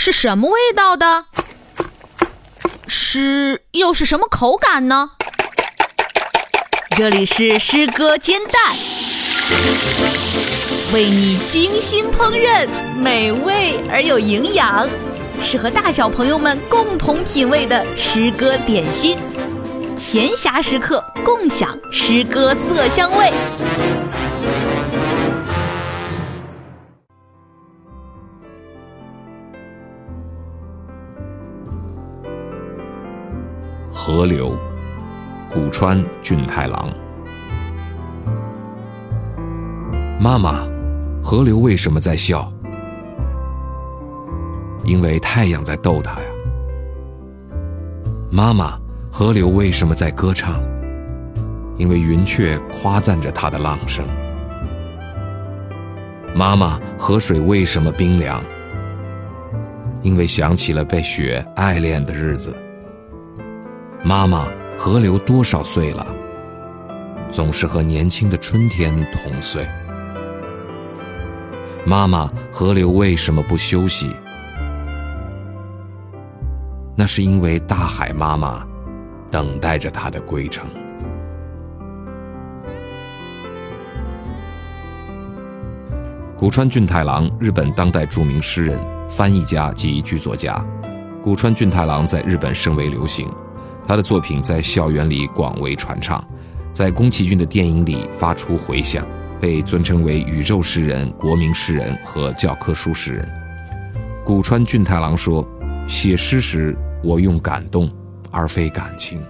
是什么味道的？诗又是什么口感呢？这里是诗歌煎蛋，为你精心烹饪，美味而有营养，适合大小朋友们共同品味的诗歌点心。闲暇时刻，共享诗歌色香味。河流，古川俊太郎。妈妈，河流为什么在笑？因为太阳在逗它呀。妈妈，河流为什么在歌唱？因为云雀夸赞着它的浪声。妈妈，河水为什么冰凉？因为想起了被雪爱恋的日子。妈妈，河流多少岁了？总是和年轻的春天同岁。妈妈，河流为什么不休息？那是因为大海妈妈等待着它的归程。古川俊太郎，日本当代著名诗人、翻译家及剧作家。古川俊太郎在日本甚为流行。他的作品在校园里广为传唱，在宫崎骏的电影里发出回响，被尊称为宇宙诗人、国民诗人和教科书诗人。古川俊太郎说：“写诗时，我用感动，而非感情。”